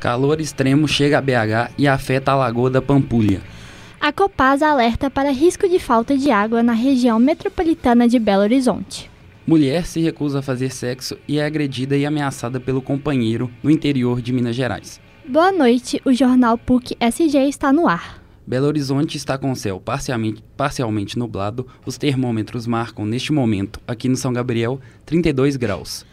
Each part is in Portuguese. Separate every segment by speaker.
Speaker 1: Calor extremo chega a BH e afeta a Lagoa da Pampulha.
Speaker 2: A Copasa alerta para risco de falta de água na região metropolitana de Belo Horizonte.
Speaker 1: Mulher se recusa a fazer sexo e é agredida e ameaçada pelo companheiro no interior de Minas Gerais.
Speaker 2: Boa noite, o jornal PUC SG está no ar.
Speaker 1: Belo Horizonte está com o céu parcialmente, parcialmente nublado. Os termômetros marcam, neste momento, aqui no São Gabriel, 32 graus.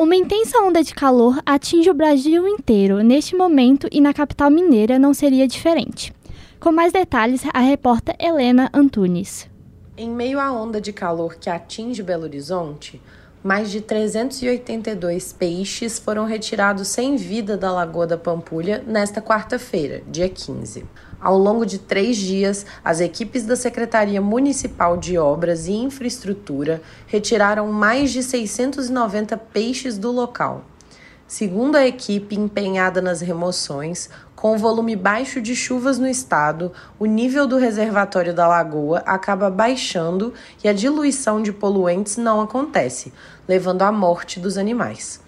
Speaker 2: Uma intensa onda de calor atinge o Brasil inteiro neste momento e na capital mineira não seria diferente. Com mais detalhes, a repórter Helena Antunes.
Speaker 3: Em meio à onda de calor que atinge Belo Horizonte, mais de 382 peixes foram retirados sem vida da Lagoa da Pampulha nesta quarta-feira, dia 15. Ao longo de três dias, as equipes da Secretaria Municipal de Obras e Infraestrutura retiraram mais de 690 peixes do local. Segundo a equipe empenhada nas remoções, com o volume baixo de chuvas no estado, o nível do reservatório da lagoa acaba baixando e a diluição de poluentes não acontece, levando à morte dos animais.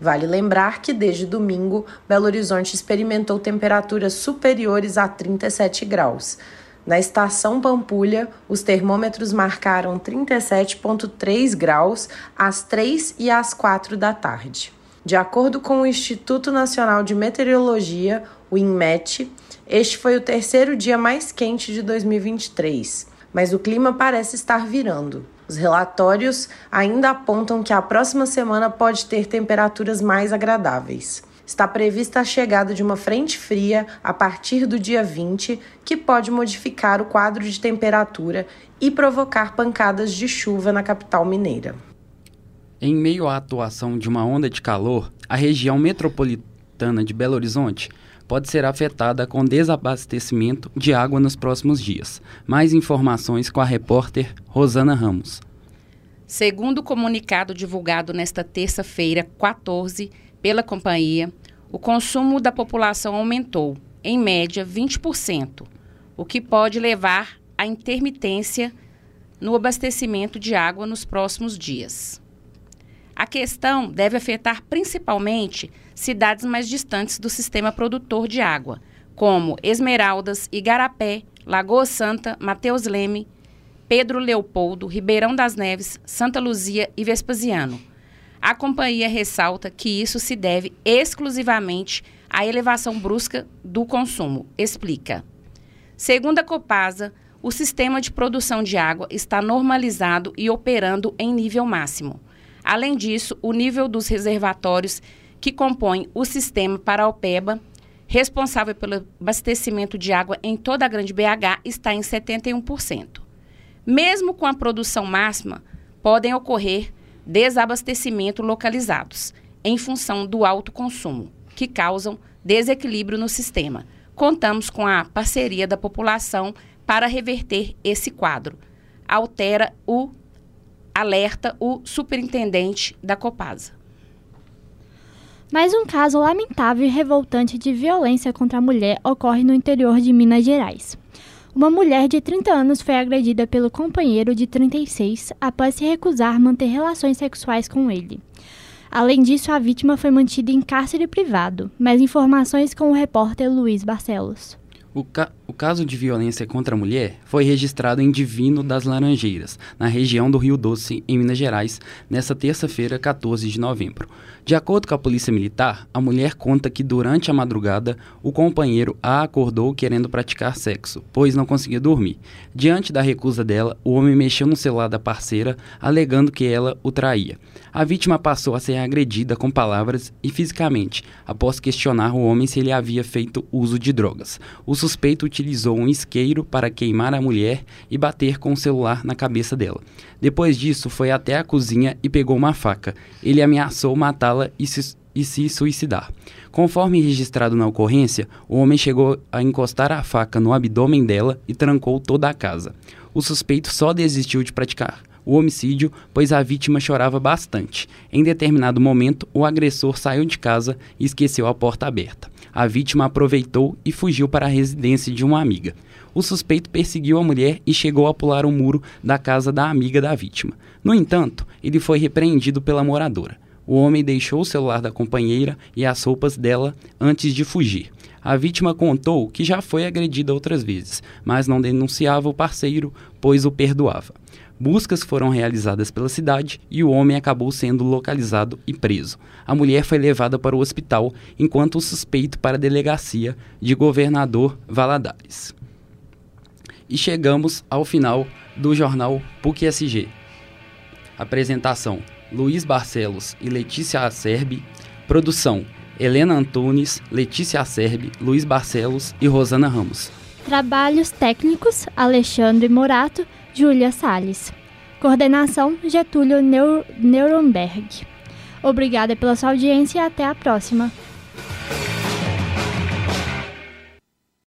Speaker 3: Vale lembrar que desde domingo, Belo Horizonte experimentou temperaturas superiores a 37 graus. Na estação Pampulha, os termômetros marcaram 37,3 graus às 3 e às 4 da tarde. De acordo com o Instituto Nacional de Meteorologia, o INMET, este foi o terceiro dia mais quente de 2023, mas o clima parece estar virando. Os relatórios ainda apontam que a próxima semana pode ter temperaturas mais agradáveis. Está prevista a chegada de uma frente fria a partir do dia 20, que pode modificar o quadro de temperatura e provocar pancadas de chuva na capital mineira.
Speaker 1: Em meio à atuação de uma onda de calor, a região metropolitana de Belo Horizonte pode ser afetada com desabastecimento de água nos próximos dias. Mais informações com a repórter Rosana Ramos.
Speaker 4: Segundo o comunicado divulgado nesta terça-feira, 14, pela companhia, o consumo da população aumentou, em média, 20%, o que pode levar à intermitência no abastecimento de água nos próximos dias. A questão deve afetar principalmente cidades mais distantes do sistema produtor de água, como Esmeraldas, Igarapé, Lagoa Santa, Mateus Leme, Pedro Leopoldo, Ribeirão das Neves, Santa Luzia e Vespasiano. A companhia ressalta que isso se deve exclusivamente à elevação brusca do consumo. Explica. Segundo a Copasa, o sistema de produção de água está normalizado e operando em nível máximo. Além disso, o nível dos reservatórios que compõem o sistema para a Alpeba, responsável pelo abastecimento de água em toda a Grande BH, está em 71%. Mesmo com a produção máxima, podem ocorrer desabastecimento localizados, em função do alto consumo, que causam desequilíbrio no sistema. Contamos com a parceria da população para reverter esse quadro. Altera o alerta o superintendente da Copasa.
Speaker 2: Mais um caso lamentável e revoltante de violência contra a mulher ocorre no interior de Minas Gerais. Uma mulher de 30 anos foi agredida pelo companheiro de 36 após se recusar manter relações sexuais com ele. Além disso, a vítima foi mantida em cárcere privado. Mais informações com o repórter Luiz Barcelos.
Speaker 1: O, ca o, caso de violência contra a mulher foi registrado em Divino das Laranjeiras, na região do Rio Doce, em Minas Gerais, nesta terça-feira, 14 de novembro. De acordo com a Polícia Militar, a mulher conta que durante a madrugada o companheiro a acordou querendo praticar sexo, pois não conseguia dormir. Diante da recusa dela, o homem mexeu no celular da parceira, alegando que ela o traía. A vítima passou a ser agredida com palavras e fisicamente, após questionar o homem se ele havia feito uso de drogas. O suspeito utilizou um isqueiro para queimar a mulher e bater com o celular na cabeça dela. Depois disso, foi até a cozinha e pegou uma faca. Ele ameaçou matá-la e se, e se suicidar. Conforme registrado na ocorrência, o homem chegou a encostar a faca no abdômen dela e trancou toda a casa. O suspeito só desistiu de praticar o homicídio, pois a vítima chorava bastante. Em determinado momento, o agressor saiu de casa e esqueceu a porta aberta. A vítima aproveitou e fugiu para a residência de uma amiga. O suspeito perseguiu a mulher e chegou a pular o muro da casa da amiga da vítima. No entanto, ele foi repreendido pela moradora. O homem deixou o celular da companheira e as roupas dela antes de fugir. A vítima contou que já foi agredida outras vezes, mas não denunciava o parceiro, pois o perdoava. Buscas foram realizadas pela cidade e o homem acabou sendo localizado e preso. A mulher foi levada para o hospital, enquanto o suspeito para a delegacia de governador Valadares. E chegamos ao final do jornal PUC-SG. Apresentação: Luiz Barcelos e Letícia Acerbi. Produção: Helena Antunes, Letícia Acerbi, Luiz Barcelos e Rosana Ramos.
Speaker 2: Trabalhos técnicos: Alexandre Morato, Júlia Salles. Coordenação: Getúlio Nuremberg. Obrigada pela sua audiência e até a próxima.